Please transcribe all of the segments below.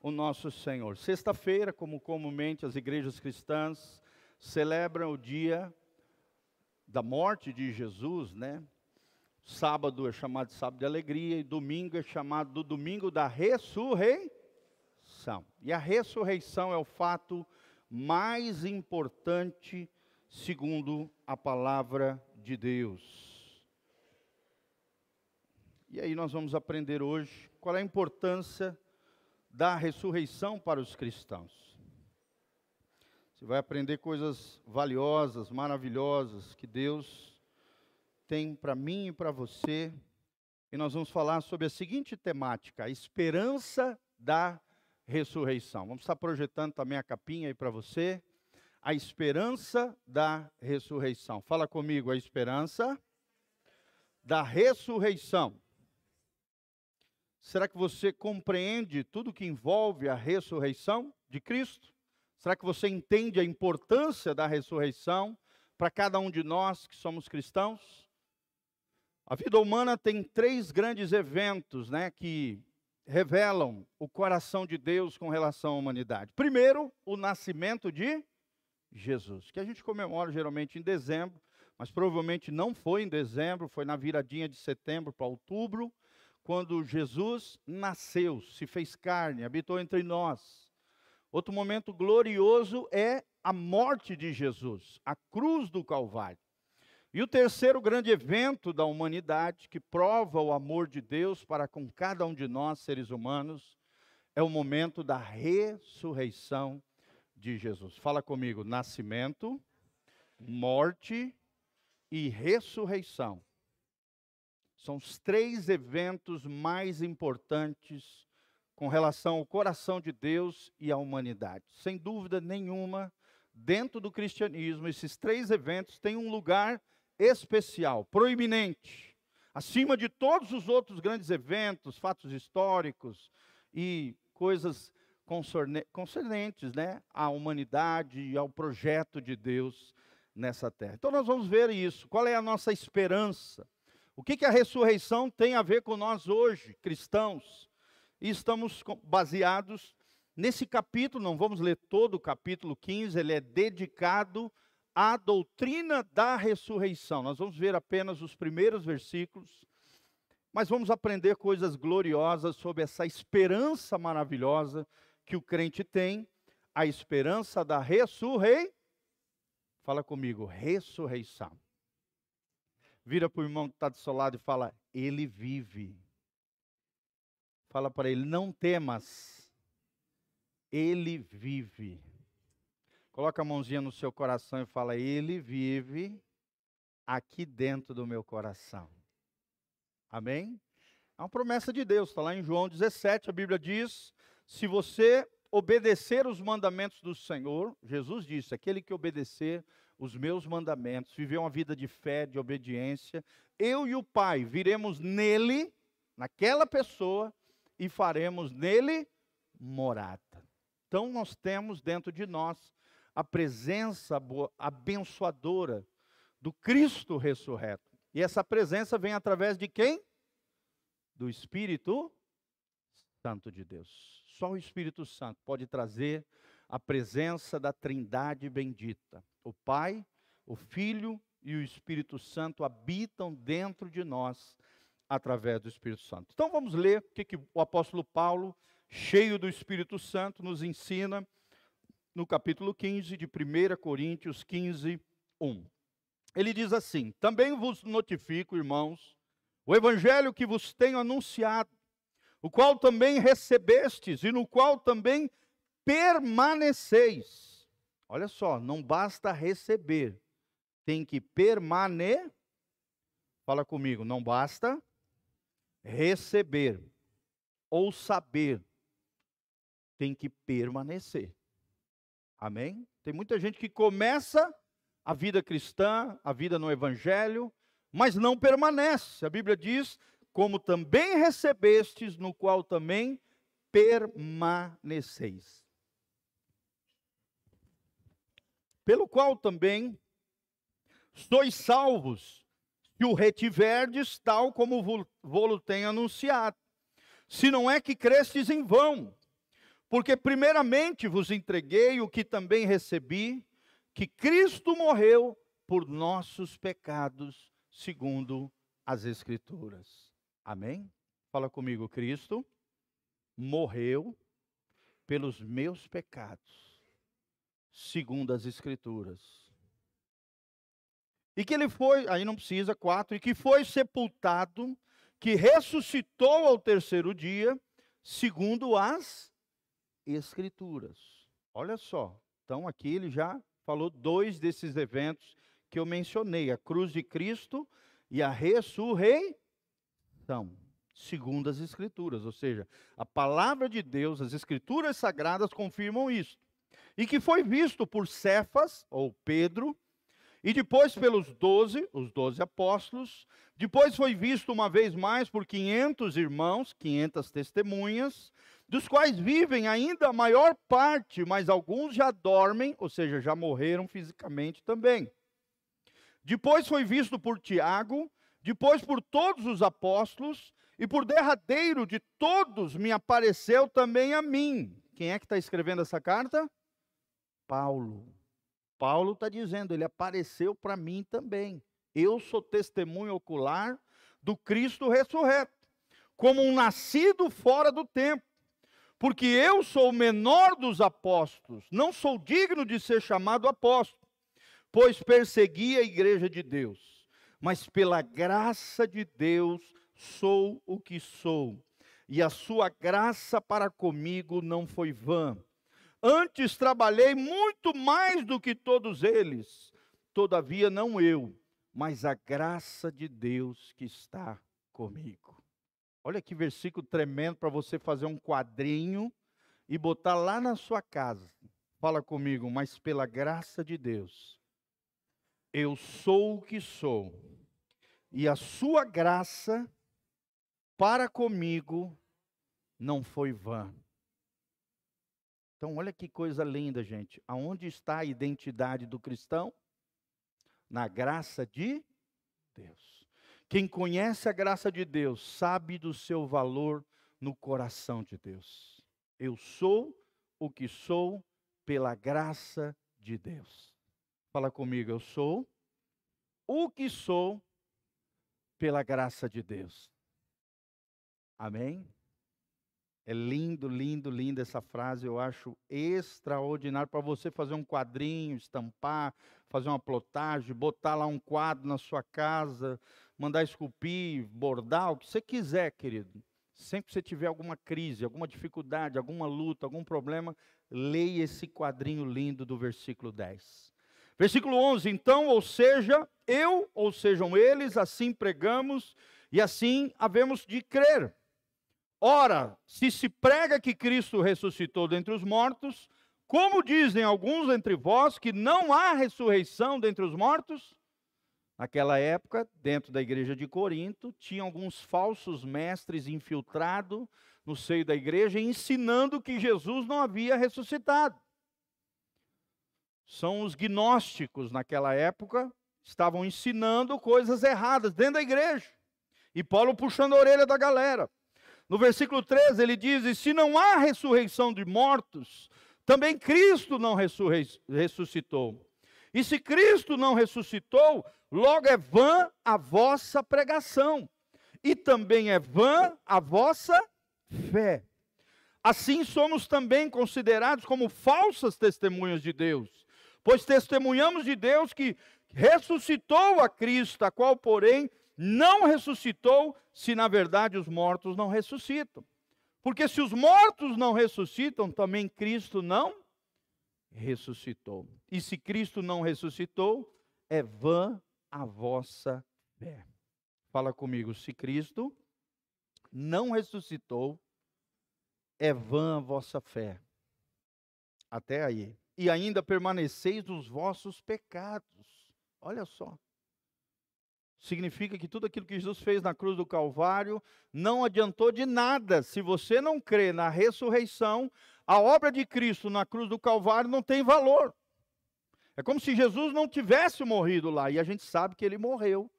o nosso Senhor. Sexta-feira, como comumente as igrejas cristãs celebram o dia da morte de Jesus, né? Sábado é chamado de sábado de alegria e domingo é chamado do domingo da ressurreição. E a ressurreição é o fato mais importante segundo a palavra de Deus. E aí nós vamos aprender hoje qual é a importância da ressurreição para os cristãos. Você vai aprender coisas valiosas, maravilhosas que Deus tem para mim e para você. E nós vamos falar sobre a seguinte temática: a esperança da ressurreição. Vamos estar projetando também a capinha aí para você. A esperança da ressurreição. Fala comigo, a esperança da ressurreição. Será que você compreende tudo que envolve a ressurreição de Cristo? Será que você entende a importância da ressurreição para cada um de nós que somos cristãos? A vida humana tem três grandes eventos né, que revelam o coração de Deus com relação à humanidade. Primeiro, o nascimento de Jesus, que a gente comemora geralmente em dezembro, mas provavelmente não foi em dezembro, foi na viradinha de setembro para outubro, quando Jesus nasceu, se fez carne, habitou entre nós. Outro momento glorioso é a morte de Jesus, a cruz do Calvário. E o terceiro grande evento da humanidade que prova o amor de Deus para com cada um de nós, seres humanos, é o momento da ressurreição de Jesus. Fala comigo: nascimento, morte e ressurreição. São os três eventos mais importantes com relação ao coração de Deus e à humanidade. Sem dúvida nenhuma, dentro do cristianismo, esses três eventos têm um lugar especial, proeminente, acima de todos os outros grandes eventos, fatos históricos e coisas concernentes né, à humanidade e ao projeto de Deus nessa terra. Então nós vamos ver isso. Qual é a nossa esperança? O que, que a ressurreição tem a ver com nós hoje, cristãos? e estamos baseados nesse capítulo, não vamos ler todo o capítulo 15, ele é dedicado à doutrina da ressurreição. Nós vamos ver apenas os primeiros versículos, mas vamos aprender coisas gloriosas sobre essa esperança maravilhosa que o crente tem, a esperança da ressurreição. Fala comigo, ressurreição. Vira para o irmão que está do seu lado e fala, ele vive. Fala para ele: não temas, ele vive. Coloca a mãozinha no seu coração e fala: Ele vive aqui dentro do meu coração. Amém? É uma promessa de Deus, está lá em João 17, a Bíblia diz: se você obedecer os mandamentos do Senhor, Jesus disse: aquele que obedecer os meus mandamentos, viver uma vida de fé, de obediência, eu e o Pai viremos nele, naquela pessoa, e faremos nele morada. Então nós temos dentro de nós a presença abençoadora do Cristo ressurreto. E essa presença vem através de quem? Do Espírito Santo de Deus. Só o Espírito Santo pode trazer a presença da Trindade bendita. O Pai, o Filho e o Espírito Santo habitam dentro de nós através do Espírito Santo. Então vamos ler o que, que o apóstolo Paulo, cheio do Espírito Santo, nos ensina no capítulo 15 de 1 Coríntios 15, 1. Ele diz assim: Também vos notifico, irmãos, o evangelho que vos tenho anunciado, o qual também recebestes e no qual também permaneceis. Olha só, não basta receber, tem que permanecer. Fala comigo, não basta receber ou saber tem que permanecer. Amém? Tem muita gente que começa a vida cristã, a vida no evangelho, mas não permanece. A Bíblia diz: como também recebestes, no qual também permaneceis. Pelo qual também sois salvos que o retiverdes, tal como vou-lo tenho anunciado. Se não é que crestes em vão, Porque primeiramente vos entreguei o que também recebi, que Cristo morreu por nossos pecados, segundo as Escrituras. Amém? Fala comigo, Cristo morreu pelos meus pecados, segundo as Escrituras. E que ele foi, aí não precisa, quatro, e que foi sepultado, que ressuscitou ao terceiro dia, segundo as Escrituras. Olha só, então aqui ele já falou dois desses eventos que eu mencionei: a cruz de Cristo e a ressurreição, segundo as Escrituras. Ou seja, a palavra de Deus, as Escrituras sagradas confirmam isso. E que foi visto por Cefas, ou Pedro, e depois pelos doze, os doze apóstolos, depois foi visto uma vez mais por 500 irmãos, 500 testemunhas, dos quais vivem ainda a maior parte, mas alguns já dormem, ou seja, já morreram fisicamente também. Depois foi visto por Tiago, depois por todos os apóstolos, e por derradeiro de todos me apareceu também a mim. Quem é que está escrevendo essa carta? Paulo. Paulo está dizendo, ele apareceu para mim também. Eu sou testemunho ocular do Cristo ressurreto, como um nascido fora do tempo porque eu sou o menor dos apóstolos, não sou digno de ser chamado apóstolo, pois persegui a igreja de Deus, mas pela graça de Deus sou o que sou, e a sua graça para comigo não foi vã. Antes trabalhei muito mais do que todos eles, todavia não eu, mas a graça de Deus que está comigo. Olha que versículo tremendo para você fazer um quadrinho e botar lá na sua casa. Fala comigo, mas pela graça de Deus, eu sou o que sou, e a sua graça para comigo não foi vã. Então, olha que coisa linda, gente. Aonde está a identidade do cristão? Na graça de Deus. Quem conhece a graça de Deus sabe do seu valor no coração de Deus. Eu sou o que sou pela graça de Deus. Fala comigo, eu sou o que sou pela graça de Deus. Amém? É lindo, lindo, linda essa frase. Eu acho extraordinário para você fazer um quadrinho, estampar, fazer uma plotagem, botar lá um quadro na sua casa, mandar esculpir, bordar, o que você quiser, querido. Sempre que você tiver alguma crise, alguma dificuldade, alguma luta, algum problema, leia esse quadrinho lindo do versículo 10. Versículo 11: Então, ou seja, eu, ou sejam eles, assim pregamos e assim havemos de crer. Ora, se se prega que Cristo ressuscitou dentre os mortos, como dizem alguns entre vós que não há ressurreição dentre os mortos? Naquela época, dentro da igreja de Corinto, tinha alguns falsos mestres infiltrados no seio da igreja, ensinando que Jesus não havia ressuscitado. São os gnósticos naquela época, estavam ensinando coisas erradas dentro da igreja. E Paulo puxando a orelha da galera. No versículo 13 ele diz: E se não há ressurreição de mortos, também Cristo não ressuscitou. E se Cristo não ressuscitou, logo é vã a vossa pregação, e também é vã a vossa fé. Assim somos também considerados como falsas testemunhas de Deus, pois testemunhamos de Deus que ressuscitou a Cristo, a qual, porém, não ressuscitou, se na verdade os mortos não ressuscitam. Porque se os mortos não ressuscitam, também Cristo não ressuscitou. E se Cristo não ressuscitou, é vã a vossa fé. Fala comigo, se Cristo não ressuscitou, é vã a vossa fé. Até aí. E ainda permaneceis nos vossos pecados. Olha só. Significa que tudo aquilo que Jesus fez na cruz do Calvário não adiantou de nada. Se você não crê na ressurreição, a obra de Cristo na cruz do Calvário não tem valor. É como se Jesus não tivesse morrido lá, e a gente sabe que ele morreu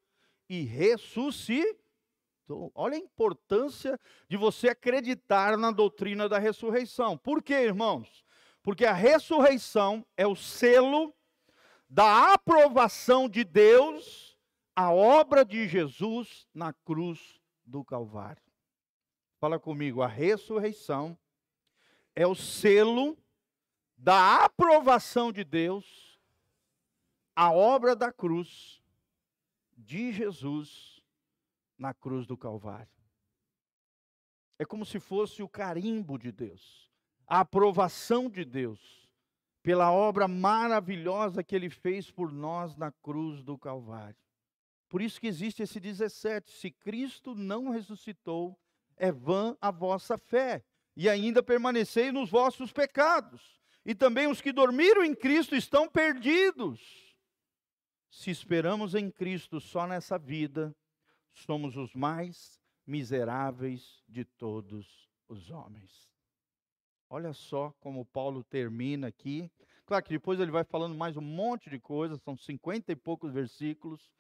e ressuscitou. Olha a importância de você acreditar na doutrina da ressurreição. Por quê, irmãos? Porque a ressurreição é o selo da aprovação de Deus à obra de Jesus na cruz do Calvário. Fala comigo, a ressurreição é o selo da aprovação de Deus à obra da cruz de Jesus na cruz do Calvário. É como se fosse o carimbo de Deus, a aprovação de Deus pela obra maravilhosa que ele fez por nós na cruz do Calvário. Por isso que existe esse 17: se Cristo não ressuscitou, é vã a vossa fé, e ainda permaneceis nos vossos pecados. E também os que dormiram em Cristo estão perdidos. Se esperamos em Cristo só nessa vida, somos os mais miseráveis de todos os homens. Olha só como Paulo termina aqui. Claro que depois ele vai falando mais um monte de coisas, são cinquenta e poucos versículos.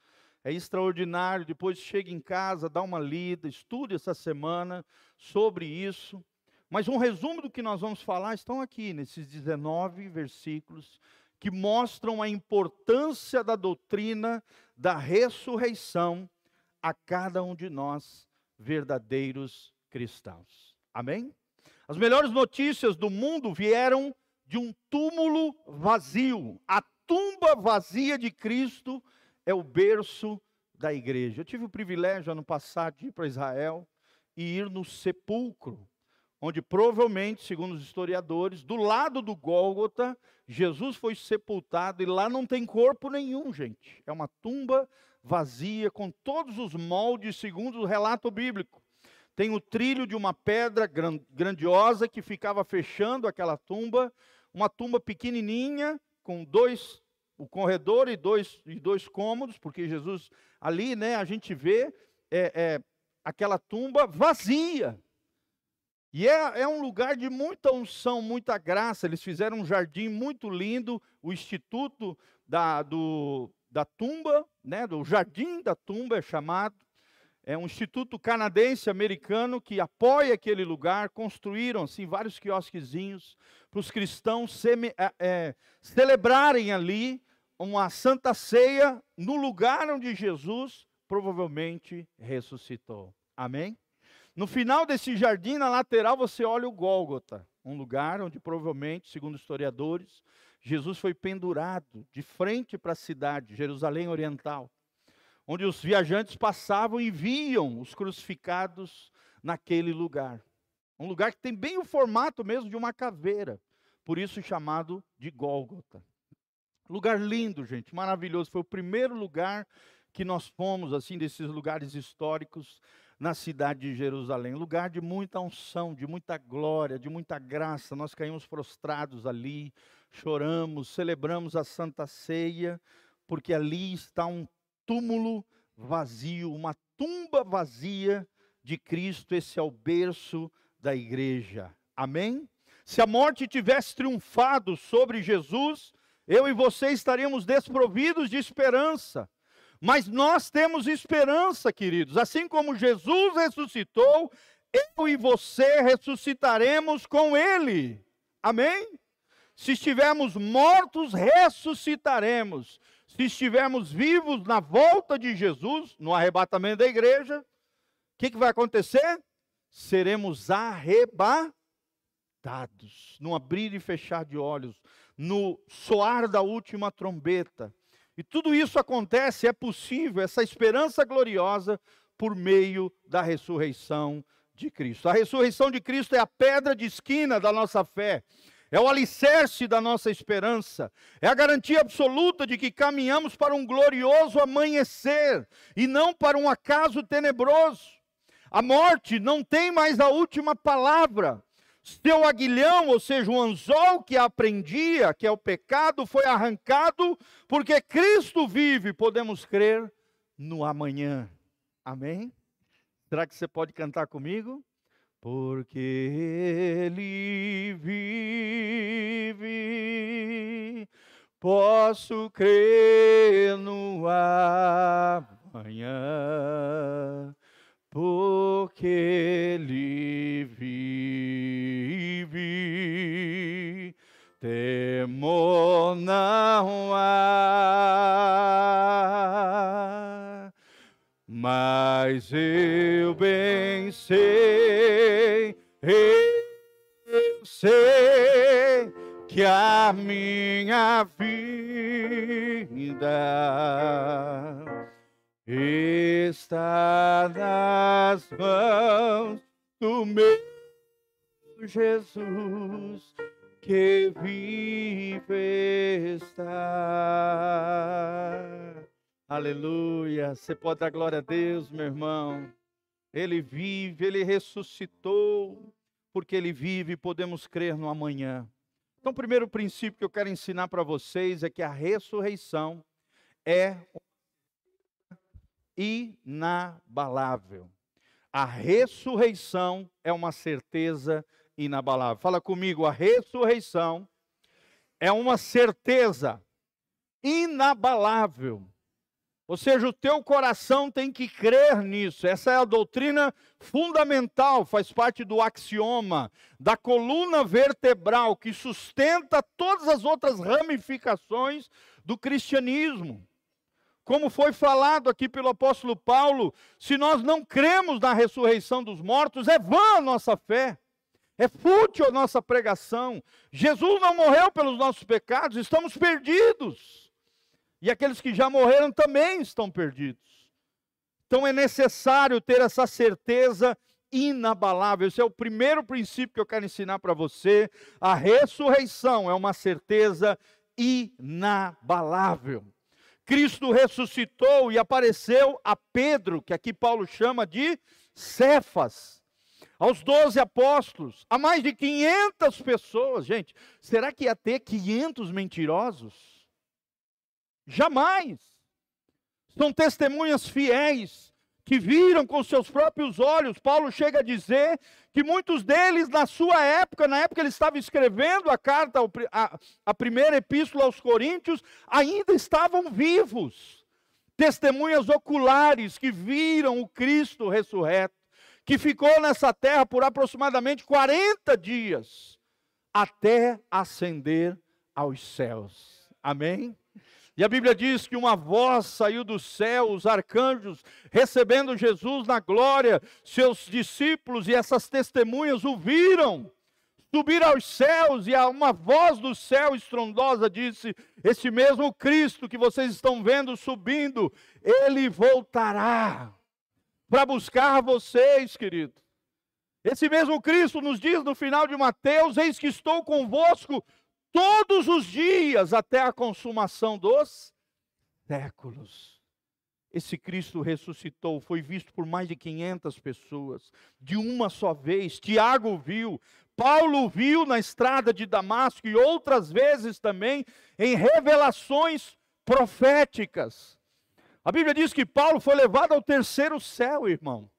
É extraordinário. Depois chega em casa, dá uma lida, estude essa semana sobre isso. Mas um resumo do que nós vamos falar estão aqui, nesses 19 versículos que mostram a importância da doutrina da ressurreição a cada um de nós, verdadeiros cristãos. Amém? As melhores notícias do mundo vieram de um túmulo vazio. A tumba vazia de Cristo é o berço da igreja. Eu tive o privilégio ano passado de ir para Israel e ir no sepulcro onde provavelmente, segundo os historiadores, do lado do Gólgota, Jesus foi sepultado e lá não tem corpo nenhum, gente. É uma tumba vazia, com todos os moldes, segundo o relato bíblico. Tem o trilho de uma pedra grandiosa que ficava fechando aquela tumba, uma tumba pequenininha, com dois, o corredor e dois, e dois cômodos, porque Jesus, ali, né, a gente vê é, é, aquela tumba vazia, e é, é, um lugar de muita unção, muita graça. Eles fizeram um jardim muito lindo, o Instituto da, do, da Tumba, né, do Jardim da Tumba é chamado. É um instituto canadense-americano que apoia aquele lugar. Construíram assim, vários quiosquezinhos para os cristãos semi, é, é, celebrarem ali uma santa ceia no lugar onde Jesus provavelmente ressuscitou. Amém? No final desse jardim, na lateral, você olha o Gólgota, um lugar onde provavelmente, segundo historiadores, Jesus foi pendurado de frente para a cidade, Jerusalém Oriental, onde os viajantes passavam e viam os crucificados naquele lugar. Um lugar que tem bem o formato mesmo de uma caveira, por isso chamado de Gólgota. Lugar lindo, gente, maravilhoso. Foi o primeiro lugar que nós fomos, assim, desses lugares históricos na cidade de Jerusalém. Lugar de muita unção, de muita glória, de muita graça. Nós caímos prostrados ali, choramos, celebramos a Santa Ceia, porque ali está um túmulo vazio, uma tumba vazia de Cristo. Esse é o berço da igreja. Amém? Se a morte tivesse triunfado sobre Jesus, eu e você estaríamos desprovidos de esperança. Mas nós temos esperança, queridos. Assim como Jesus ressuscitou, eu e você ressuscitaremos com Ele. Amém? Se estivermos mortos, ressuscitaremos. Se estivermos vivos na volta de Jesus, no arrebatamento da igreja, o que, que vai acontecer? Seremos arrebatados, no abrir e fechar de olhos, no soar da última trombeta. E tudo isso acontece, é possível, essa esperança gloriosa, por meio da ressurreição de Cristo. A ressurreição de Cristo é a pedra de esquina da nossa fé, é o alicerce da nossa esperança, é a garantia absoluta de que caminhamos para um glorioso amanhecer e não para um acaso tenebroso. A morte não tem mais a última palavra. Seu aguilhão, ou seja, o anzol que aprendia, que é o pecado, foi arrancado, porque Cristo vive, podemos crer no amanhã. Amém? Será que você pode cantar comigo? Porque Ele vive, posso crer no amanhã o que ele vive, temor não há, mas eu bem sei, eu sei que a minha vida está nas mãos do meu Jesus que vive está. Aleluia. Você pode dar glória a Deus, meu irmão. Ele vive, ele ressuscitou, porque ele vive, podemos crer no amanhã. Então, o primeiro princípio que eu quero ensinar para vocês é que a ressurreição é inabalável. A ressurreição é uma certeza inabalável. Fala comigo, a ressurreição é uma certeza inabalável. Ou seja, o teu coração tem que crer nisso. Essa é a doutrina fundamental, faz parte do axioma, da coluna vertebral que sustenta todas as outras ramificações do cristianismo. Como foi falado aqui pelo apóstolo Paulo, se nós não cremos na ressurreição dos mortos, é vã a nossa fé. É fútil a nossa pregação. Jesus não morreu pelos nossos pecados, estamos perdidos. E aqueles que já morreram também estão perdidos. Então é necessário ter essa certeza inabalável. Esse é o primeiro princípio que eu quero ensinar para você. A ressurreição é uma certeza inabalável. Cristo ressuscitou e apareceu a Pedro, que aqui Paulo chama de Cefas aos doze apóstolos, a mais de 500 pessoas. Gente, será que ia ter 500 mentirosos? Jamais. São testemunhas fiéis que viram com seus próprios olhos. Paulo chega a dizer que muitos deles, na sua época, na época ele estava escrevendo a carta, a, a primeira epístola aos Coríntios, ainda estavam vivos. Testemunhas oculares que viram o Cristo ressurreto que ficou nessa terra por aproximadamente 40 dias, até ascender aos céus. Amém? E a Bíblia diz que uma voz saiu do céu, os arcanjos recebendo Jesus na glória, seus discípulos e essas testemunhas o viram subir aos céus, e uma voz do céu estrondosa disse: Esse mesmo Cristo que vocês estão vendo subindo, ele voltará para buscar vocês, querido. Esse mesmo Cristo nos diz no final de Mateus: Eis que estou convosco todos os dias até a consumação dos séculos. Esse Cristo ressuscitou, foi visto por mais de 500 pessoas, de uma só vez. Tiago viu, Paulo viu na estrada de Damasco e outras vezes também em revelações proféticas. A Bíblia diz que Paulo foi levado ao terceiro céu, irmão.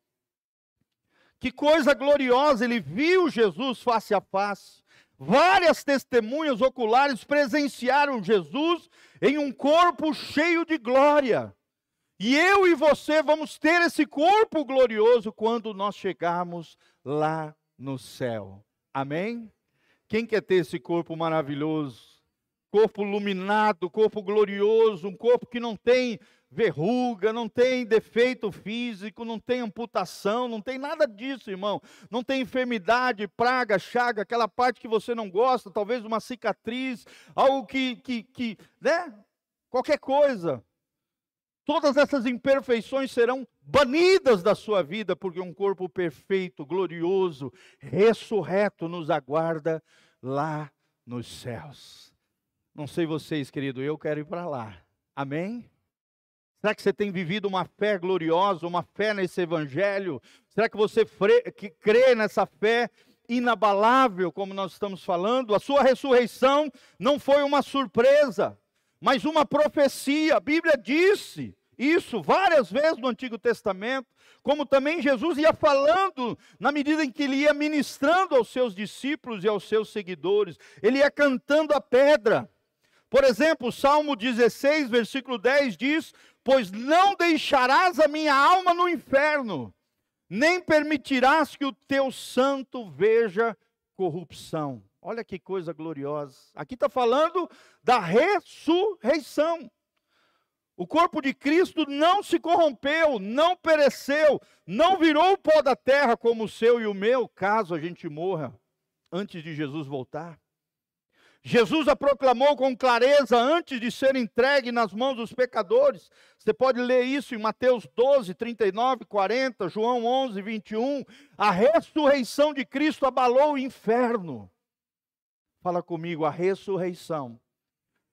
Que coisa gloriosa, ele viu Jesus face a face. Várias testemunhas oculares presenciaram Jesus em um corpo cheio de glória. E eu e você vamos ter esse corpo glorioso quando nós chegarmos lá no céu. Amém? Quem quer ter esse corpo maravilhoso? Corpo iluminado, corpo glorioso, um corpo que não tem verruga, não tem defeito físico, não tem amputação, não tem nada disso, irmão. Não tem enfermidade, praga, chaga, aquela parte que você não gosta, talvez uma cicatriz, algo que, que, que né? Qualquer coisa. Todas essas imperfeições serão banidas da sua vida, porque um corpo perfeito, glorioso, ressurreto nos aguarda lá nos céus. Não sei vocês, querido, eu quero ir para lá. Amém? Será que você tem vivido uma fé gloriosa, uma fé nesse evangelho? Será que você que crê nessa fé inabalável, como nós estamos falando? A sua ressurreição não foi uma surpresa, mas uma profecia. A Bíblia disse isso várias vezes no Antigo Testamento, como também Jesus ia falando na medida em que ele ia ministrando aos seus discípulos e aos seus seguidores. Ele ia cantando a pedra. Por exemplo, Salmo 16, versículo 10 diz: Pois não deixarás a minha alma no inferno, nem permitirás que o teu santo veja corrupção. Olha que coisa gloriosa. Aqui está falando da ressurreição. O corpo de Cristo não se corrompeu, não pereceu, não virou pó da terra como o seu e o meu, caso a gente morra antes de Jesus voltar. Jesus a proclamou com clareza antes de ser entregue nas mãos dos pecadores. Você pode ler isso em Mateus 12, 39, 40, João 11, 21. A ressurreição de Cristo abalou o inferno. Fala comigo, a ressurreição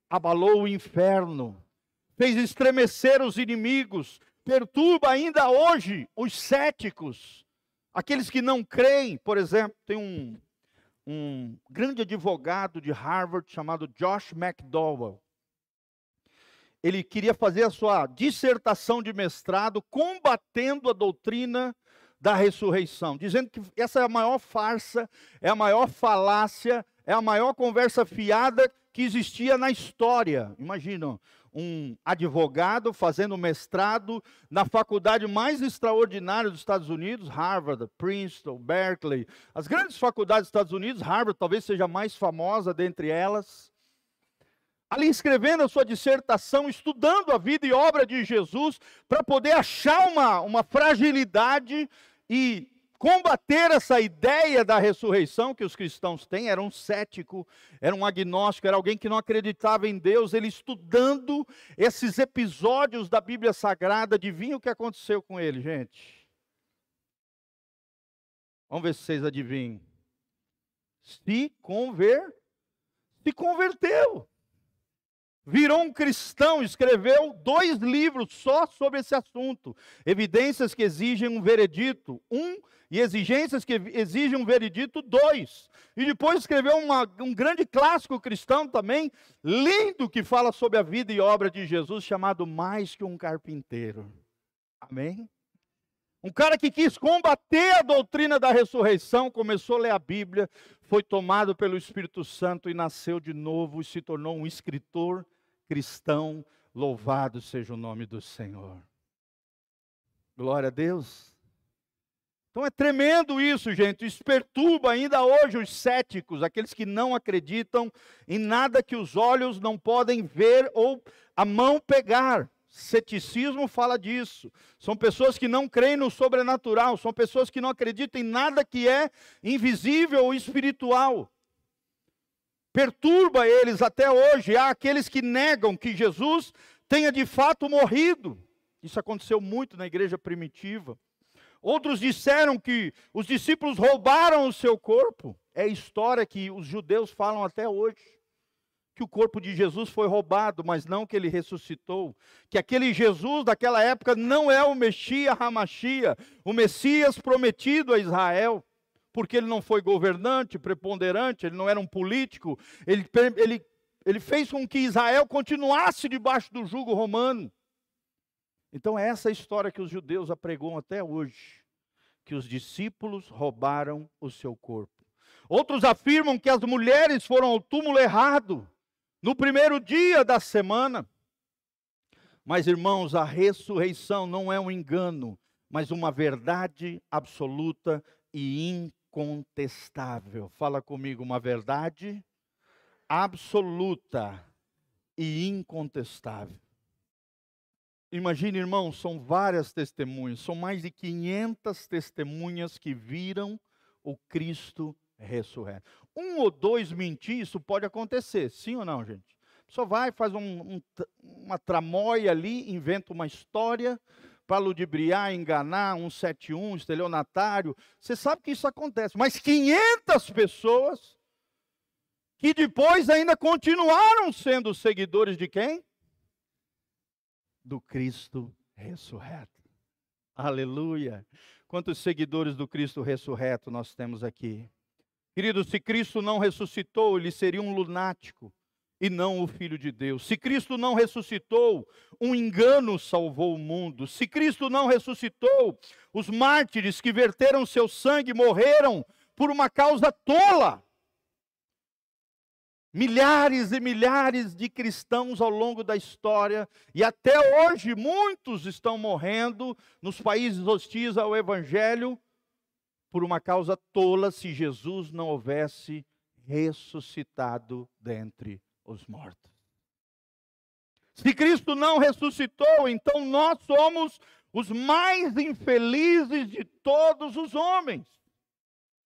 abalou o inferno fez estremecer os inimigos, perturba ainda hoje os céticos, aqueles que não creem. Por exemplo, tem um, um grande advogado de Harvard chamado Josh McDowell. Ele queria fazer a sua dissertação de mestrado combatendo a doutrina da ressurreição, dizendo que essa é a maior farsa, é a maior falácia, é a maior conversa fiada que existia na história. Imaginam, um advogado fazendo mestrado na faculdade mais extraordinária dos Estados Unidos, Harvard, Princeton, Berkeley, as grandes faculdades dos Estados Unidos, Harvard talvez seja a mais famosa dentre elas. Ali escrevendo a sua dissertação, estudando a vida e obra de Jesus, para poder achar uma, uma fragilidade e combater essa ideia da ressurreição que os cristãos têm, era um cético, era um agnóstico, era alguém que não acreditava em Deus, ele estudando esses episódios da Bíblia Sagrada, adivinha o que aconteceu com ele, gente? Vamos ver se vocês adivinham. Se conver, se converteu. Virou um cristão, escreveu dois livros só sobre esse assunto. Evidências que exigem um veredito. Um e exigências que exigem um veredito, dois. E depois escreveu uma, um grande clássico cristão também, lindo, que fala sobre a vida e obra de Jesus, chamado Mais que um Carpinteiro. Amém? Um cara que quis combater a doutrina da ressurreição, começou a ler a Bíblia, foi tomado pelo Espírito Santo e nasceu de novo e se tornou um escritor cristão. Louvado seja o nome do Senhor. Glória a Deus. Então é tremendo isso, gente. Isso perturba ainda hoje os céticos, aqueles que não acreditam em nada que os olhos não podem ver ou a mão pegar. Ceticismo fala disso. São pessoas que não creem no sobrenatural, são pessoas que não acreditam em nada que é invisível ou espiritual. Perturba eles até hoje. Há aqueles que negam que Jesus tenha de fato morrido. Isso aconteceu muito na igreja primitiva. Outros disseram que os discípulos roubaram o seu corpo. É história que os judeus falam até hoje. Que o corpo de Jesus foi roubado, mas não que ele ressuscitou. Que aquele Jesus daquela época não é o Messias Hamashia, o Messias prometido a Israel. Porque ele não foi governante, preponderante, ele não era um político. Ele, ele, ele fez com que Israel continuasse debaixo do jugo romano. Então é essa história que os judeus apregam até hoje, que os discípulos roubaram o seu corpo. Outros afirmam que as mulheres foram ao túmulo errado no primeiro dia da semana. Mas irmãos, a ressurreição não é um engano, mas uma verdade absoluta e incontestável. Fala comigo, uma verdade absoluta e incontestável. Imagine, irmão, são várias testemunhas, são mais de 500 testemunhas que viram o Cristo ressurreto. Um ou dois mentir, isso pode acontecer, sim ou não, gente? Só vai, faz um, um, uma tramóia ali, inventa uma história para ludibriar, enganar, um 71, estelionatário. Você sabe que isso acontece, mas 500 pessoas que depois ainda continuaram sendo seguidores de quem? do Cristo ressurreto. Aleluia. Quantos seguidores do Cristo ressurreto nós temos aqui? Queridos, se Cristo não ressuscitou, ele seria um lunático e não o Filho de Deus. Se Cristo não ressuscitou, um engano salvou o mundo. Se Cristo não ressuscitou, os mártires que verteram seu sangue morreram por uma causa tola. Milhares e milhares de cristãos ao longo da história, e até hoje muitos estão morrendo nos países hostis ao Evangelho por uma causa tola se Jesus não houvesse ressuscitado dentre os mortos. Se Cristo não ressuscitou, então nós somos os mais infelizes de todos os homens.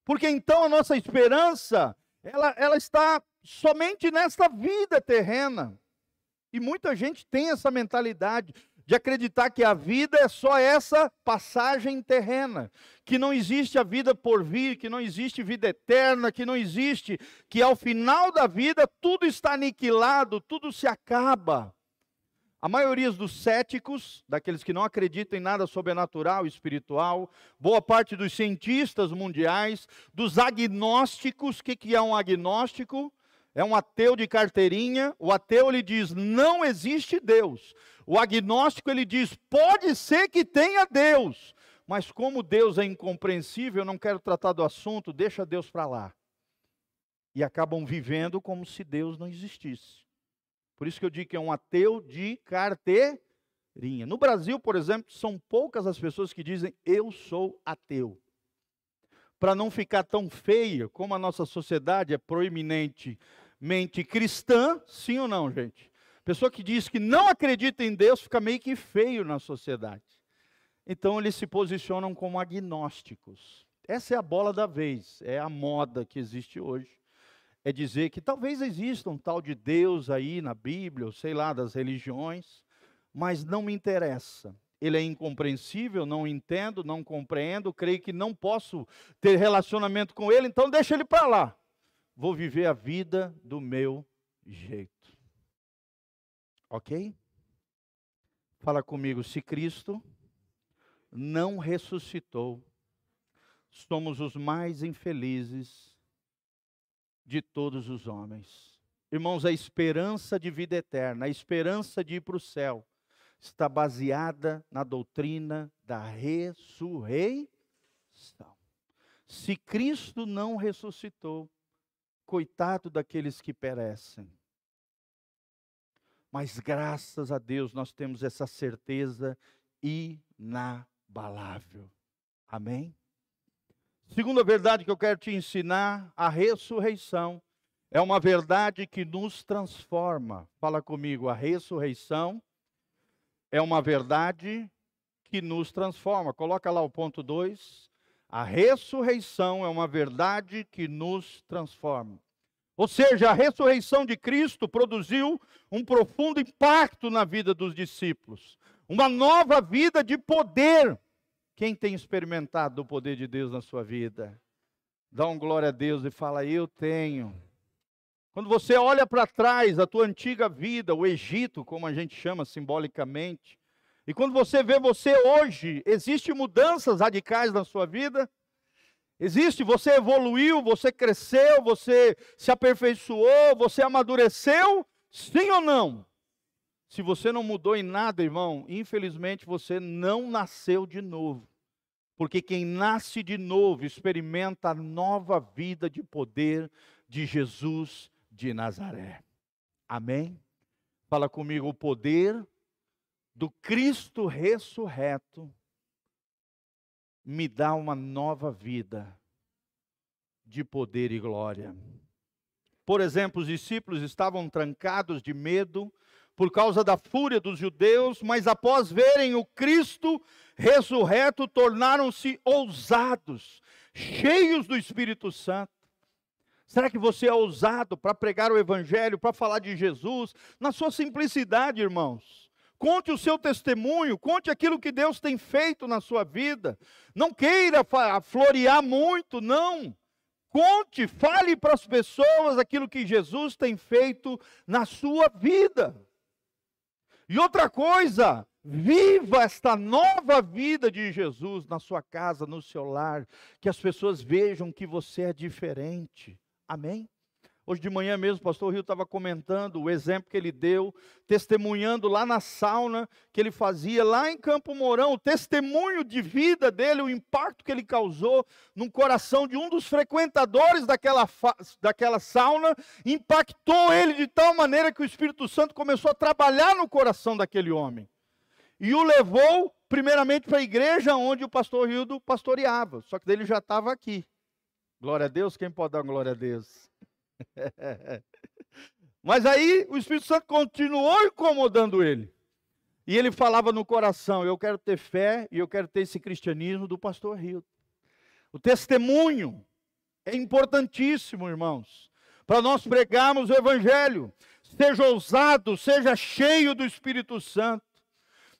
Porque então a nossa esperança, ela, ela está somente nesta vida terrena. E muita gente tem essa mentalidade de acreditar que a vida é só essa passagem terrena, que não existe a vida por vir, que não existe vida eterna, que não existe, que ao final da vida tudo está aniquilado, tudo se acaba. A maioria dos céticos, daqueles que não acreditam em nada sobrenatural, espiritual, boa parte dos cientistas mundiais, dos agnósticos, o que, que é um agnóstico? É um ateu de carteirinha. O ateu ele diz: não existe Deus. O agnóstico ele diz: pode ser que tenha Deus, mas como Deus é incompreensível, eu não quero tratar do assunto, deixa Deus para lá. E acabam vivendo como se Deus não existisse. Por isso que eu digo que é um ateu de carteirinha. No Brasil, por exemplo, são poucas as pessoas que dizem eu sou ateu. Para não ficar tão feia, como a nossa sociedade é proeminentemente cristã, sim ou não, gente? Pessoa que diz que não acredita em Deus fica meio que feio na sociedade. Então eles se posicionam como agnósticos. Essa é a bola da vez, é a moda que existe hoje é dizer que talvez exista um tal de Deus aí na Bíblia, ou sei lá, das religiões, mas não me interessa. Ele é incompreensível, não entendo, não compreendo, creio que não posso ter relacionamento com ele, então deixa ele para lá. Vou viver a vida do meu jeito. Ok? Fala comigo, se Cristo não ressuscitou, somos os mais infelizes de todos os homens. Irmãos, a esperança de vida eterna, a esperança de ir para o céu, está baseada na doutrina da ressurreição. Se Cristo não ressuscitou, coitado daqueles que perecem. Mas graças a Deus nós temos essa certeza inabalável. Amém? Segunda verdade que eu quero te ensinar, a ressurreição é uma verdade que nos transforma. Fala comigo, a ressurreição é uma verdade que nos transforma. Coloca lá o ponto 2. A ressurreição é uma verdade que nos transforma. Ou seja, a ressurreição de Cristo produziu um profundo impacto na vida dos discípulos, uma nova vida de poder quem tem experimentado o poder de Deus na sua vida? Dá um glória a Deus e fala: Eu tenho. Quando você olha para trás, a tua antiga vida, o Egito, como a gente chama simbolicamente, e quando você vê você hoje, existem mudanças radicais na sua vida? Existe, você evoluiu, você cresceu, você se aperfeiçoou, você amadureceu? Sim ou não? Se você não mudou em nada, irmão, infelizmente você não nasceu de novo. Porque quem nasce de novo experimenta a nova vida de poder de Jesus de Nazaré. Amém? Fala comigo, o poder do Cristo ressurreto me dá uma nova vida de poder e glória. Por exemplo, os discípulos estavam trancados de medo por causa da fúria dos judeus, mas após verem o Cristo ressurreto, tornaram-se ousados, cheios do Espírito Santo. Será que você é ousado para pregar o Evangelho, para falar de Jesus, na sua simplicidade, irmãos? Conte o seu testemunho, conte aquilo que Deus tem feito na sua vida. Não queira florear muito, não. Conte, fale para as pessoas aquilo que Jesus tem feito na sua vida. E outra coisa, viva esta nova vida de Jesus na sua casa, no seu lar, que as pessoas vejam que você é diferente. Amém? Hoje de manhã mesmo, o pastor Rio estava comentando o exemplo que ele deu, testemunhando lá na sauna que ele fazia, lá em Campo Mourão, o testemunho de vida dele, o impacto que ele causou no coração de um dos frequentadores daquela, daquela sauna, impactou ele de tal maneira que o Espírito Santo começou a trabalhar no coração daquele homem. E o levou, primeiramente, para a igreja onde o pastor Rildo pastoreava, só que ele já estava aqui. Glória a Deus, quem pode dar glória a Deus? Mas aí o Espírito Santo continuou incomodando ele. E ele falava no coração: Eu quero ter fé e eu quero ter esse cristianismo do pastor Rio. O testemunho é importantíssimo, irmãos, para nós pregarmos o Evangelho. Seja ousado, seja cheio do Espírito Santo.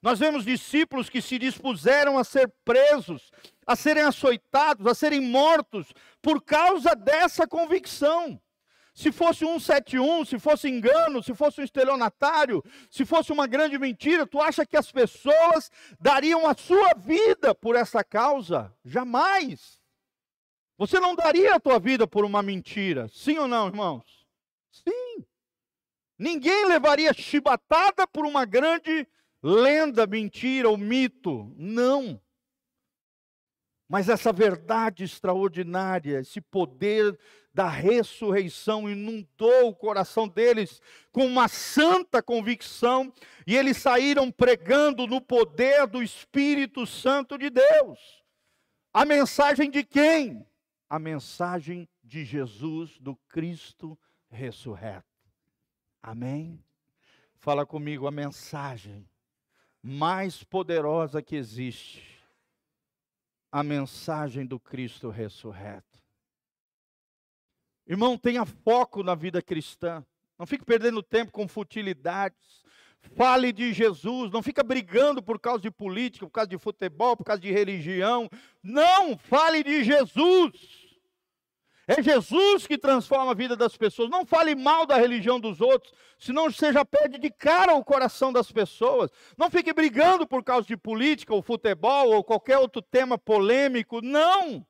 Nós vemos discípulos que se dispuseram a ser presos, a serem açoitados, a serem mortos, por causa dessa convicção. Se fosse um 171, se fosse engano, se fosse um estelionatário, se fosse uma grande mentira, tu acha que as pessoas dariam a sua vida por essa causa? Jamais. Você não daria a tua vida por uma mentira, sim ou não, irmãos? Sim. Ninguém levaria chibatada por uma grande lenda, mentira ou mito. Não. Mas essa verdade extraordinária, esse poder da ressurreição inundou o coração deles com uma santa convicção, e eles saíram pregando no poder do Espírito Santo de Deus. A mensagem de quem? A mensagem de Jesus, do Cristo ressurreto. Amém? Fala comigo a mensagem mais poderosa que existe. A mensagem do Cristo ressurreto. Irmão, tenha foco na vida cristã. Não fique perdendo tempo com futilidades. Fale de Jesus, não fica brigando por causa de política, por causa de futebol, por causa de religião. Não, fale de Jesus. É Jesus que transforma a vida das pessoas. Não fale mal da religião dos outros, senão você já perde de cara o coração das pessoas. Não fique brigando por causa de política, ou futebol, ou qualquer outro tema polêmico. Não!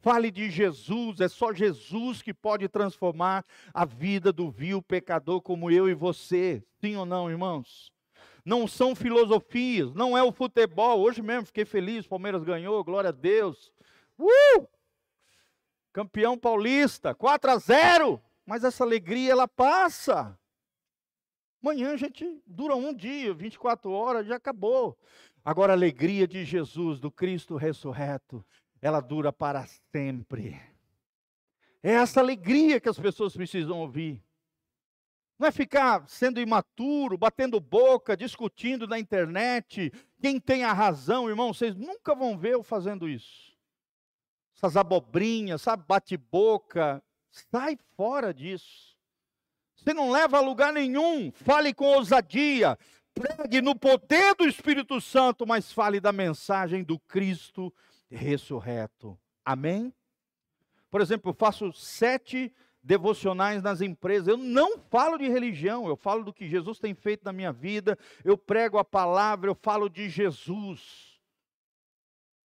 Fale de Jesus, é só Jesus que pode transformar a vida do vil pecador como eu e você. Sim ou não, irmãos? Não são filosofias, não é o futebol. Hoje mesmo fiquei feliz, Palmeiras ganhou, glória a Deus. Uh! Campeão paulista, 4 a 0. Mas essa alegria ela passa. Amanhã a gente dura um dia, 24 horas, já acabou. Agora a alegria de Jesus, do Cristo ressurreto, ela dura para sempre. É essa alegria que as pessoas precisam ouvir. Não é ficar sendo imaturo, batendo boca, discutindo na internet, quem tem a razão, irmão, vocês nunca vão ver eu fazendo isso. Essas abobrinhas, sabe, bate-boca, sai fora disso. Você não leva a lugar nenhum, fale com ousadia, pregue no poder do Espírito Santo, mas fale da mensagem do Cristo ressurreto. Amém? Por exemplo, eu faço sete devocionais nas empresas. Eu não falo de religião, eu falo do que Jesus tem feito na minha vida, eu prego a palavra, eu falo de Jesus.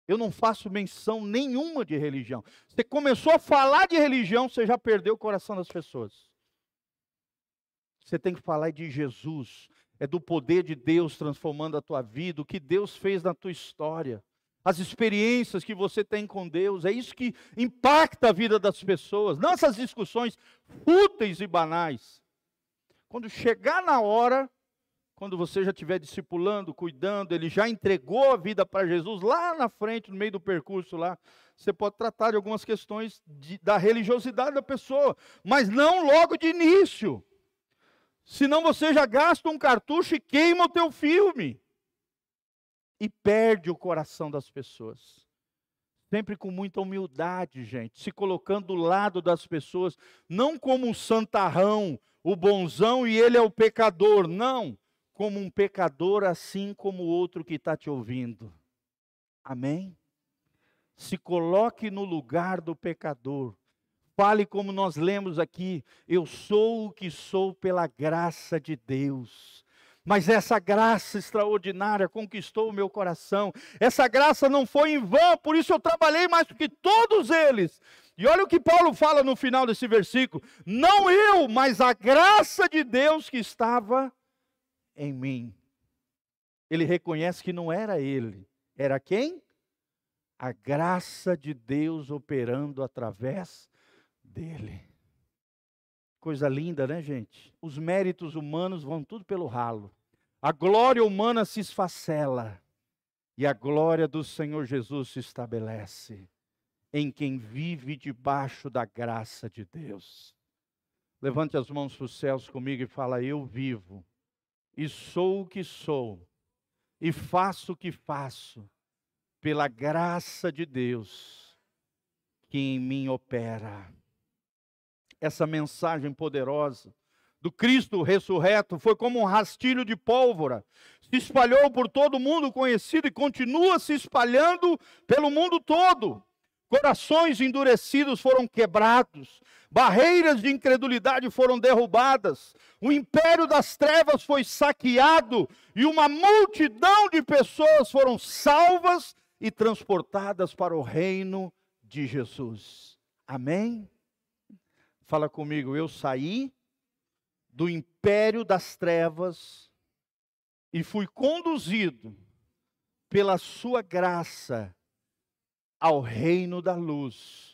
Eu não faço menção nenhuma de religião. Você começou a falar de religião, você já perdeu o coração das pessoas. Você tem que falar de Jesus, é do poder de Deus transformando a tua vida, o que Deus fez na tua história as experiências que você tem com Deus, é isso que impacta a vida das pessoas, não essas discussões fúteis e banais. Quando chegar na hora, quando você já estiver discipulando, cuidando, ele já entregou a vida para Jesus lá na frente, no meio do percurso lá, você pode tratar de algumas questões de, da religiosidade da pessoa, mas não logo de início. Senão você já gasta um cartucho e queima o teu filme e perde o coração das pessoas. Sempre com muita humildade, gente, se colocando do lado das pessoas, não como um santarrão, o bonzão e ele é o pecador, não, como um pecador assim como o outro que está te ouvindo. Amém? Se coloque no lugar do pecador. Fale como nós lemos aqui: eu sou o que sou pela graça de Deus. Mas essa graça extraordinária conquistou o meu coração. Essa graça não foi em vão, por isso eu trabalhei mais do que todos eles. E olha o que Paulo fala no final desse versículo: não eu, mas a graça de Deus que estava em mim. Ele reconhece que não era ele, era quem? A graça de Deus operando através dele. Coisa linda, né, gente? Os méritos humanos vão tudo pelo ralo. A glória humana se esfacela e a glória do Senhor Jesus se estabelece em quem vive debaixo da graça de Deus. Levante as mãos para os céus comigo e fala: Eu vivo, e sou o que sou, e faço o que faço, pela graça de Deus que em mim opera. Essa mensagem poderosa do Cristo ressurreto foi como um rastilho de pólvora, se espalhou por todo o mundo conhecido e continua se espalhando pelo mundo todo. Corações endurecidos foram quebrados, barreiras de incredulidade foram derrubadas, o império das trevas foi saqueado e uma multidão de pessoas foram salvas e transportadas para o reino de Jesus. Amém? Fala comigo, eu saí do império das trevas e fui conduzido pela sua graça ao reino da luz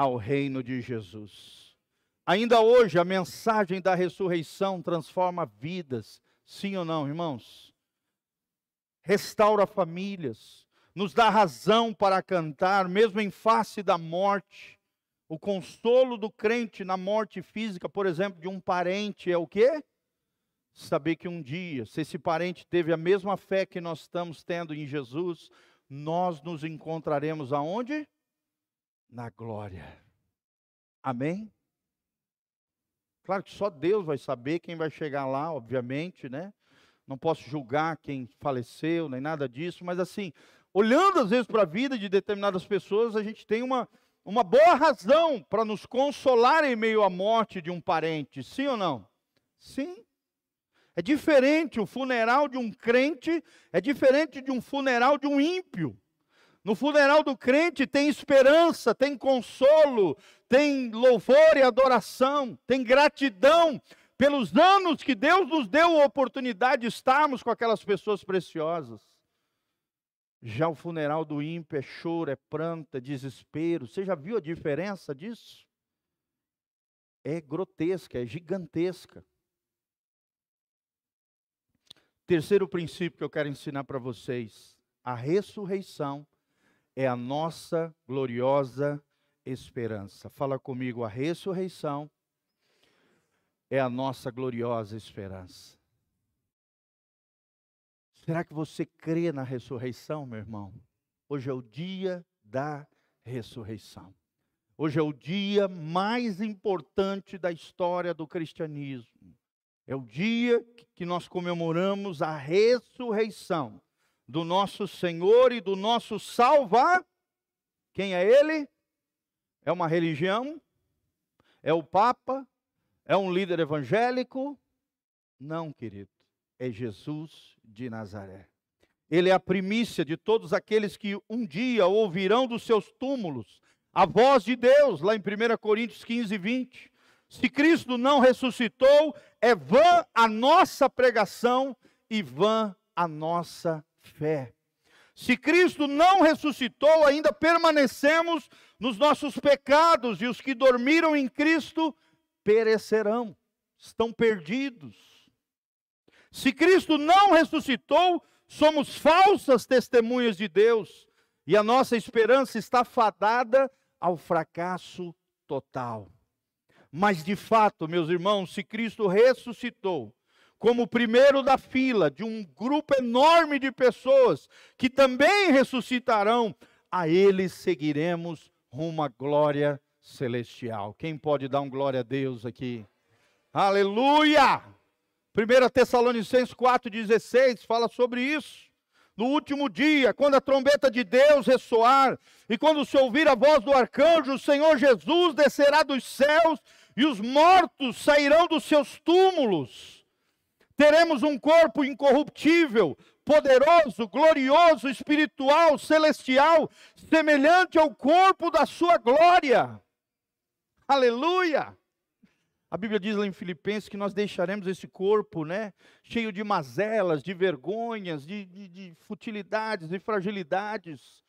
ao reino de Jesus. Ainda hoje, a mensagem da ressurreição transforma vidas, sim ou não, irmãos? Restaura famílias, nos dá razão para cantar, mesmo em face da morte. O consolo do crente na morte física, por exemplo, de um parente é o quê? Saber que um dia, se esse parente teve a mesma fé que nós estamos tendo em Jesus, nós nos encontraremos aonde? na glória. Amém? Claro que só Deus vai saber quem vai chegar lá, obviamente, né? Não posso julgar quem faleceu, nem nada disso, mas assim, olhando às vezes para a vida de determinadas pessoas, a gente tem uma, uma boa razão para nos consolar em meio à morte de um parente, sim ou não? Sim. É diferente o funeral de um crente, é diferente de um funeral de um ímpio. No funeral do crente tem esperança, tem consolo, tem louvor e adoração, tem gratidão pelos anos que Deus nos deu a oportunidade de estarmos com aquelas pessoas preciosas. Já o funeral do ímpio é choro, é pranto, é desespero. Você já viu a diferença disso? É grotesca, é gigantesca. Terceiro princípio que eu quero ensinar para vocês: a ressurreição é a nossa gloriosa esperança. Fala comigo, a ressurreição é a nossa gloriosa esperança. Será que você crê na ressurreição, meu irmão? Hoje é o dia da ressurreição. Hoje é o dia mais importante da história do cristianismo. É o dia que nós comemoramos a ressurreição do nosso Senhor e do nosso Salvador. Quem é Ele? É uma religião? É o Papa? É um líder evangélico? Não, querido. É Jesus de Nazaré. Ele é a primícia de todos aqueles que um dia ouvirão dos seus túmulos a voz de Deus, lá em 1 Coríntios 15, 20. Se Cristo não ressuscitou, é vã a nossa pregação e vã a nossa fé. Se Cristo não ressuscitou, ainda permanecemos nos nossos pecados, e os que dormiram em Cristo perecerão, estão perdidos. Se Cristo não ressuscitou, somos falsas testemunhas de Deus, e a nossa esperança está fadada ao fracasso total. Mas de fato, meus irmãos, se Cristo ressuscitou, como o primeiro da fila de um grupo enorme de pessoas que também ressuscitarão, a eles seguiremos rumo à glória celestial. Quem pode dar um glória a Deus aqui? Aleluia! 1 Tessalonicenses 4,16 fala sobre isso. No último dia, quando a trombeta de Deus ressoar, e quando se ouvir a voz do arcanjo, o Senhor Jesus descerá dos céus, e os mortos sairão dos seus túmulos teremos um corpo incorruptível, poderoso, glorioso, espiritual, celestial, semelhante ao corpo da sua glória. Aleluia! A Bíblia diz lá em Filipenses que nós deixaremos esse corpo, né, cheio de mazelas, de vergonhas, de, de, de futilidades, de fragilidades,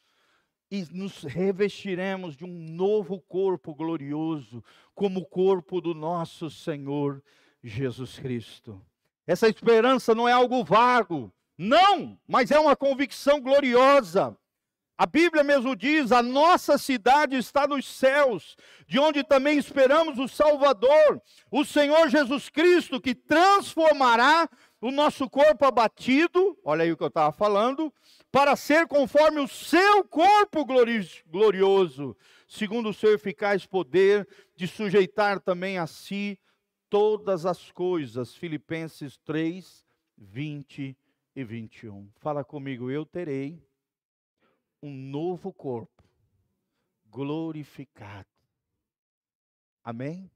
e nos revestiremos de um novo corpo glorioso, como o corpo do nosso Senhor Jesus Cristo. Essa esperança não é algo vago, não, mas é uma convicção gloriosa. A Bíblia mesmo diz: a nossa cidade está nos céus, de onde também esperamos o Salvador, o Senhor Jesus Cristo, que transformará o nosso corpo abatido, olha aí o que eu estava falando, para ser conforme o seu corpo glorioso, segundo o seu eficaz poder de sujeitar também a si todas as coisas. Filipenses 3, 20 e 21. Fala comigo, eu terei um novo corpo glorificado. Amém?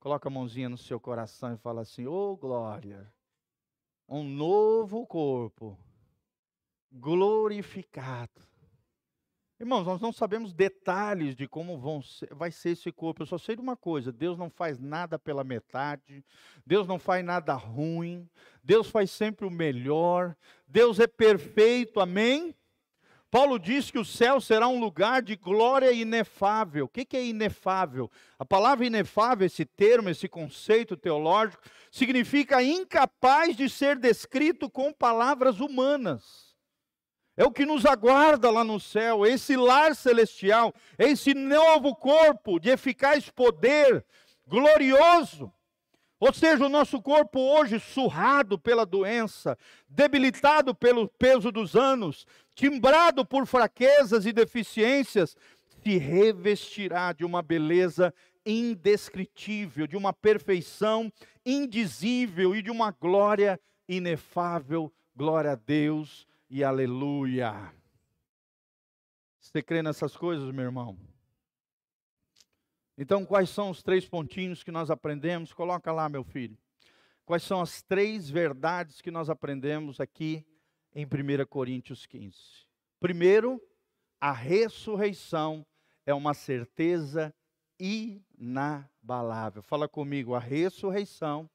Coloca a mãozinha no seu coração e fala assim: "Ô oh, glória, um novo corpo glorificado". Irmãos, nós não sabemos detalhes de como ser, vai ser esse corpo. Eu só sei de uma coisa: Deus não faz nada pela metade, Deus não faz nada ruim, Deus faz sempre o melhor, Deus é perfeito, amém? Paulo diz que o céu será um lugar de glória inefável. O que é inefável? A palavra inefável, esse termo, esse conceito teológico, significa incapaz de ser descrito com palavras humanas. É o que nos aguarda lá no céu, esse lar celestial, esse novo corpo de eficaz poder, glorioso. Ou seja, o nosso corpo hoje surrado pela doença, debilitado pelo peso dos anos, timbrado por fraquezas e deficiências, se revestirá de uma beleza indescritível, de uma perfeição indizível e de uma glória inefável. Glória a Deus e aleluia. Você crê nessas coisas, meu irmão? Então, quais são os três pontinhos que nós aprendemos? Coloca lá, meu filho. Quais são as três verdades que nós aprendemos aqui em 1 Coríntios 15? Primeiro, a ressurreição é uma certeza inabalável. Fala comigo, a ressurreição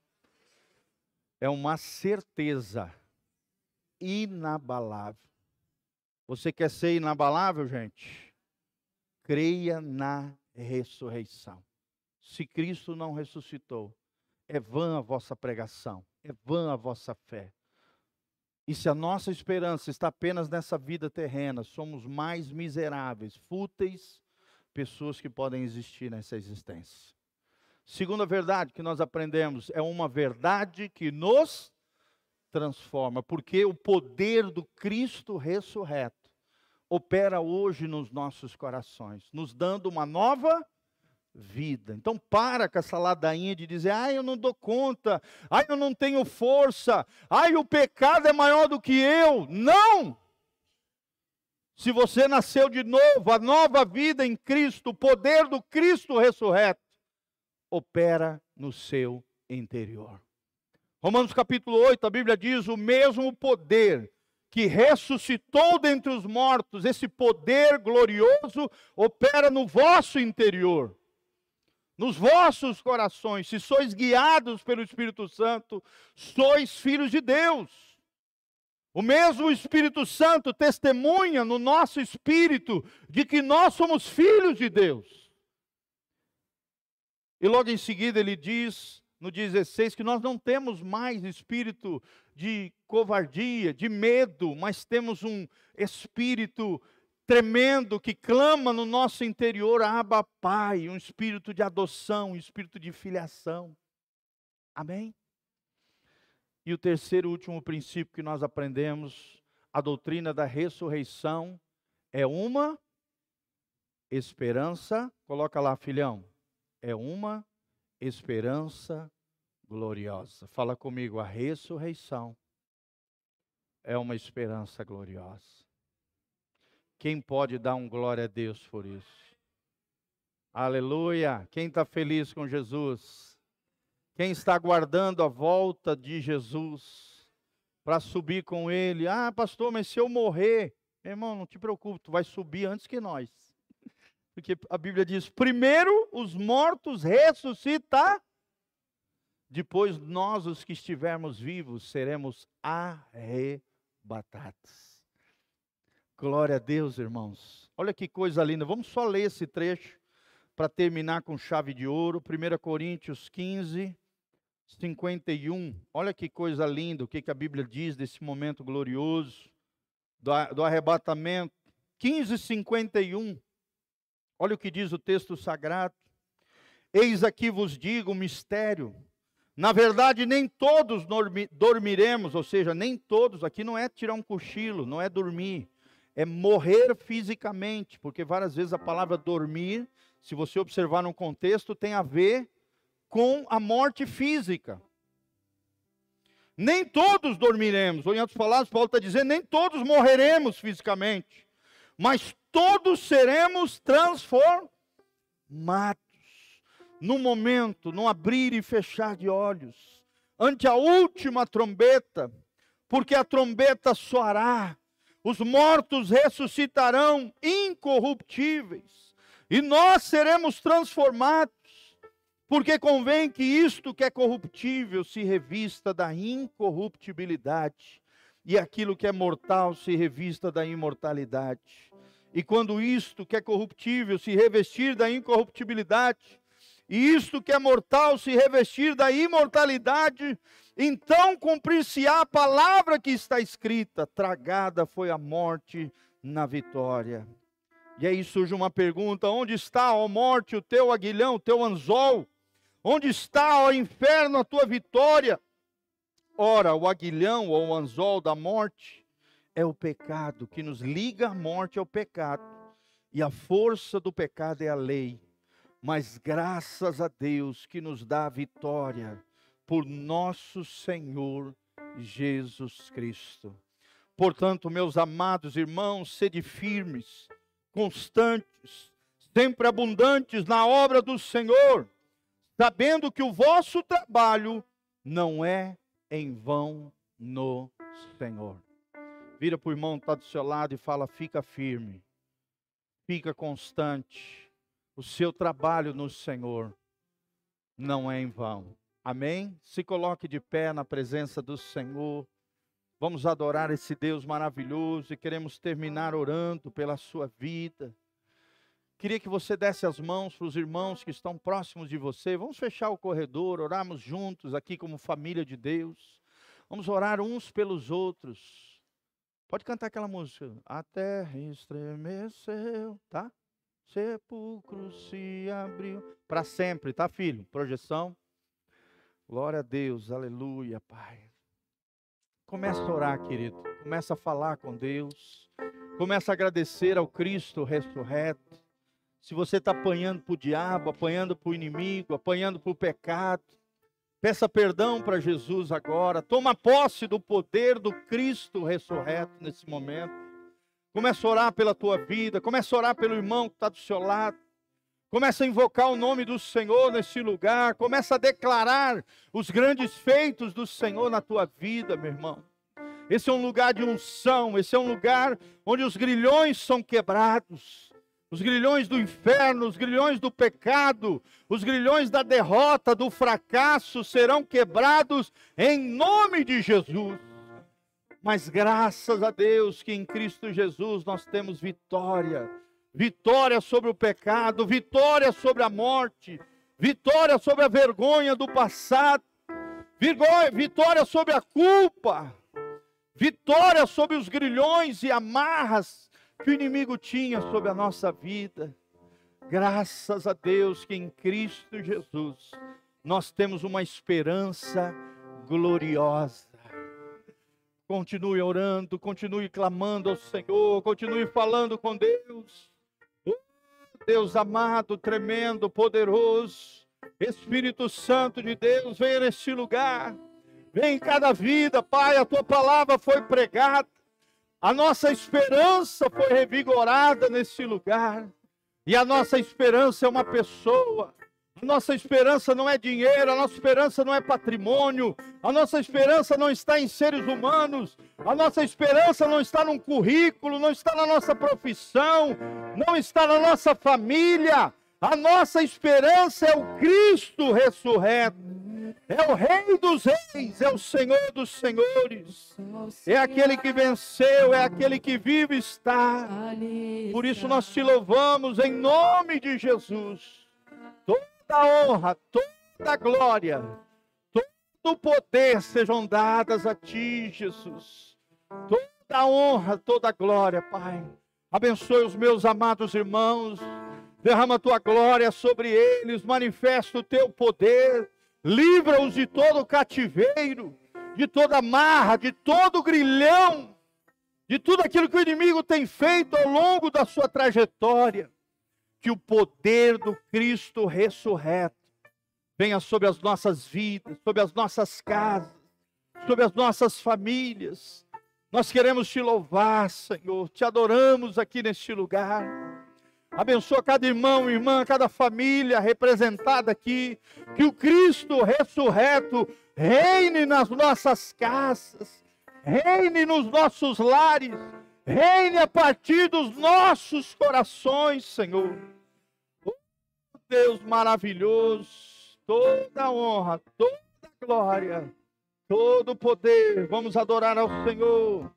é uma certeza inabalável. Você quer ser inabalável, gente? Creia na ressurreição. Se Cristo não ressuscitou, é vã a vossa pregação, é vã a vossa fé. E se a nossa esperança está apenas nessa vida terrena, somos mais miseráveis, fúteis, pessoas que podem existir nessa existência. Segunda verdade que nós aprendemos é uma verdade que nos transforma, porque o poder do Cristo ressurreto opera hoje nos nossos corações, nos dando uma nova vida. Então para com essa ladainha de dizer: "Ai, eu não dou conta. Ai, eu não tenho força. Ai, o pecado é maior do que eu". Não! Se você nasceu de novo, a nova vida em Cristo, o poder do Cristo ressurreto opera no seu interior. Romanos capítulo 8, a Bíblia diz: o mesmo poder que ressuscitou dentre os mortos, esse poder glorioso opera no vosso interior, nos vossos corações. Se sois guiados pelo Espírito Santo, sois filhos de Deus. O mesmo Espírito Santo testemunha no nosso espírito de que nós somos filhos de Deus. E logo em seguida ele diz: no 16, que nós não temos mais espírito de covardia, de medo, mas temos um espírito tremendo que clama no nosso interior, Abba Pai, um espírito de adoção, um espírito de filiação. Amém? E o terceiro e último princípio que nós aprendemos, a doutrina da ressurreição, é uma esperança, coloca lá, filhão, é uma esperança gloriosa. Fala comigo, a ressurreição é uma esperança gloriosa. Quem pode dar um glória a Deus por isso? Aleluia! Quem está feliz com Jesus? Quem está aguardando a volta de Jesus para subir com Ele? Ah, pastor, mas se eu morrer, irmão, não te preocupe, tu vai subir antes que nós. Porque a Bíblia diz: primeiro os mortos ressuscitar, depois nós, os que estivermos vivos, seremos arrebatados. Glória a Deus, irmãos. Olha que coisa linda. Vamos só ler esse trecho para terminar com chave de ouro. 1 Coríntios 15, 51. Olha que coisa linda, o que, que a Bíblia diz desse momento glorioso do, arrebatamento 15:51. Olha o que diz o texto sagrado. Eis aqui vos digo o mistério. Na verdade, nem todos dormiremos, ou seja, nem todos, aqui não é tirar um cochilo, não é dormir, é morrer fisicamente, porque várias vezes a palavra dormir, se você observar no contexto, tem a ver com a morte física. Nem todos dormiremos, ou em outras palavras, Paulo está dizendo, nem todos morreremos fisicamente, mas todos seremos transformados. No momento, no abrir e fechar de olhos, ante a última trombeta, porque a trombeta soará, os mortos ressuscitarão incorruptíveis, e nós seremos transformados porque convém que isto que é corruptível se revista da incorruptibilidade, e aquilo que é mortal se revista da imortalidade. E quando isto que é corruptível se revestir da incorruptibilidade, e isto que é mortal se revestir da imortalidade, então cumprir-se-á a palavra que está escrita: tragada foi a morte na vitória. E aí surge uma pergunta: onde está, ó morte, o teu aguilhão, o teu anzol? Onde está, ó inferno, a tua vitória? Ora, o aguilhão ou o anzol da morte é o pecado, que nos liga à morte ao pecado. E a força do pecado é a lei. Mas graças a Deus que nos dá a vitória por nosso Senhor Jesus Cristo. Portanto, meus amados irmãos, sede firmes, constantes, sempre abundantes na obra do Senhor sabendo que o vosso trabalho não é em vão no Senhor. Vira para o irmão que está do seu lado e fala: fica firme, fica constante. O seu trabalho no Senhor não é em vão. Amém? Se coloque de pé na presença do Senhor. Vamos adorar esse Deus maravilhoso e queremos terminar orando pela sua vida. Queria que você desse as mãos para os irmãos que estão próximos de você. Vamos fechar o corredor, orarmos juntos aqui como família de Deus. Vamos orar uns pelos outros. Pode cantar aquela música. A terra estremeceu, tá? Sepulcro se abriu. Para sempre, tá, filho? Projeção. Glória a Deus, aleluia, Pai. Começa a orar, querido. Começa a falar com Deus. Começa a agradecer ao Cristo ressurreto se você está apanhando para o diabo, apanhando para o inimigo, apanhando para o pecado, peça perdão para Jesus agora. Toma posse do poder do Cristo ressurreto nesse momento. Começa a orar pela tua vida, começa a orar pelo irmão que está do seu lado. Começa a invocar o nome do Senhor nesse lugar. Começa a declarar os grandes feitos do Senhor na tua vida, meu irmão. Esse é um lugar de unção, esse é um lugar onde os grilhões são quebrados os grilhões do inferno, os grilhões do pecado, os grilhões da derrota, do fracasso serão quebrados em nome de Jesus. Mas graças a Deus que em Cristo Jesus nós temos vitória vitória sobre o pecado, vitória sobre a morte, vitória sobre a vergonha do passado, vitória sobre a culpa, vitória sobre os grilhões e amarras que o inimigo tinha sobre a nossa vida. Graças a Deus que em Cristo Jesus nós temos uma esperança gloriosa. Continue orando, continue clamando ao Senhor, continue falando com Deus. Deus amado, tremendo, poderoso, Espírito Santo de Deus, venha neste lugar. Vem em cada vida, Pai, a tua palavra foi pregada. A nossa esperança foi revigorada nesse lugar. E a nossa esperança é uma pessoa. A nossa esperança não é dinheiro, a nossa esperança não é patrimônio, a nossa esperança não está em seres humanos, a nossa esperança não está num currículo, não está na nossa profissão, não está na nossa família. A nossa esperança é o Cristo ressurreto é o Rei dos Reis, é o Senhor dos Senhores, é aquele que venceu, é aquele que vive está. Por isso nós te louvamos em nome de Jesus. Toda honra, toda glória, todo poder sejam dadas a ti, Jesus. Toda honra, toda glória, Pai. Abençoe os meus amados irmãos. Derrama a tua glória sobre eles, manifesta o teu poder, livra-os de todo cativeiro, de toda marra, de todo grilhão, de tudo aquilo que o inimigo tem feito ao longo da sua trajetória. Que o poder do Cristo ressurreto venha sobre as nossas vidas, sobre as nossas casas, sobre as nossas famílias. Nós queremos te louvar, Senhor, te adoramos aqui neste lugar. Abençoa cada irmão, irmã, cada família representada aqui. Que o Cristo ressurreto reine nas nossas casas, reine nos nossos lares, reine a partir dos nossos corações, Senhor. Oh, Deus maravilhoso, toda honra, toda glória, todo poder. Vamos adorar ao Senhor.